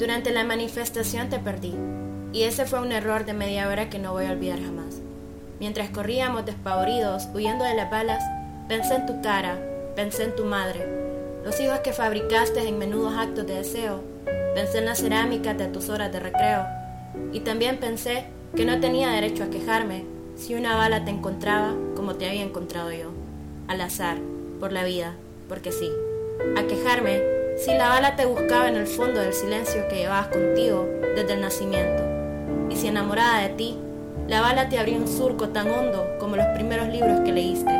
Durante la manifestación te perdí, y ese fue un error de media hora que no voy a olvidar jamás. Mientras corríamos despavoridos, huyendo de las balas, pensé en tu cara, pensé en tu madre, los hijos que fabricaste en menudos actos de deseo, pensé en la cerámica de tus horas de recreo, y también pensé que no tenía derecho a quejarme si una bala te encontraba como te había encontrado yo, al azar, por la vida, porque sí, a quejarme si la bala te buscaba en el fondo del silencio que llevabas contigo desde el nacimiento, y si enamorada de ti, la bala te abría un surco tan hondo como los primeros libros que leíste,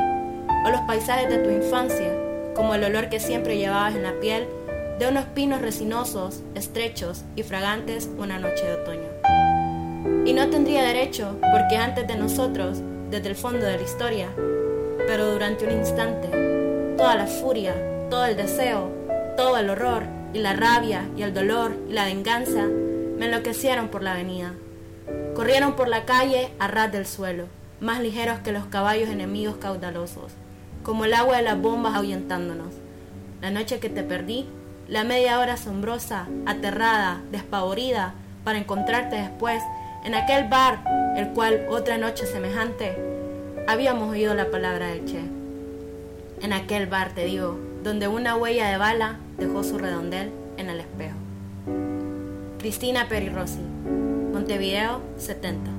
o los paisajes de tu infancia, como el olor que siempre llevabas en la piel de unos pinos resinosos, estrechos y fragantes una noche de otoño. Y no tendría derecho, porque antes de nosotros, desde el fondo de la historia, pero durante un instante, toda la furia, todo el deseo, todo el horror y la rabia y el dolor y la venganza me enloquecieron por la avenida. Corrieron por la calle a ras del suelo, más ligeros que los caballos enemigos caudalosos, como el agua de las bombas ahuyentándonos. La noche que te perdí, la media hora asombrosa, aterrada, despavorida, para encontrarte después en aquel bar, el cual otra noche semejante, habíamos oído la palabra del Che. En aquel bar, te digo, donde una huella de bala dejó su redondel en el espejo. Cristina Peri Rossi, Montevideo 70.